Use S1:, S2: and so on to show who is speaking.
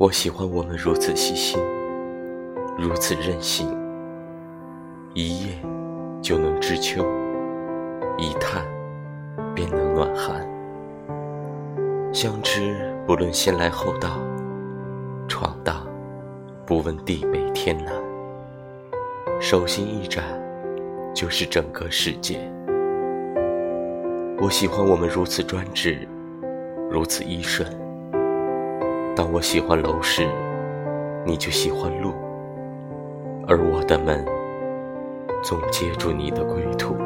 S1: 我喜欢我们如此细心，如此任性，一夜就能知秋，一探便能暖寒。相知不论先来后到，闯荡不问地北天南，手心一展就是整个世界。我喜欢我们如此专制，如此依顺。当我喜欢楼市，你就喜欢路，而我的门总接住你的归途。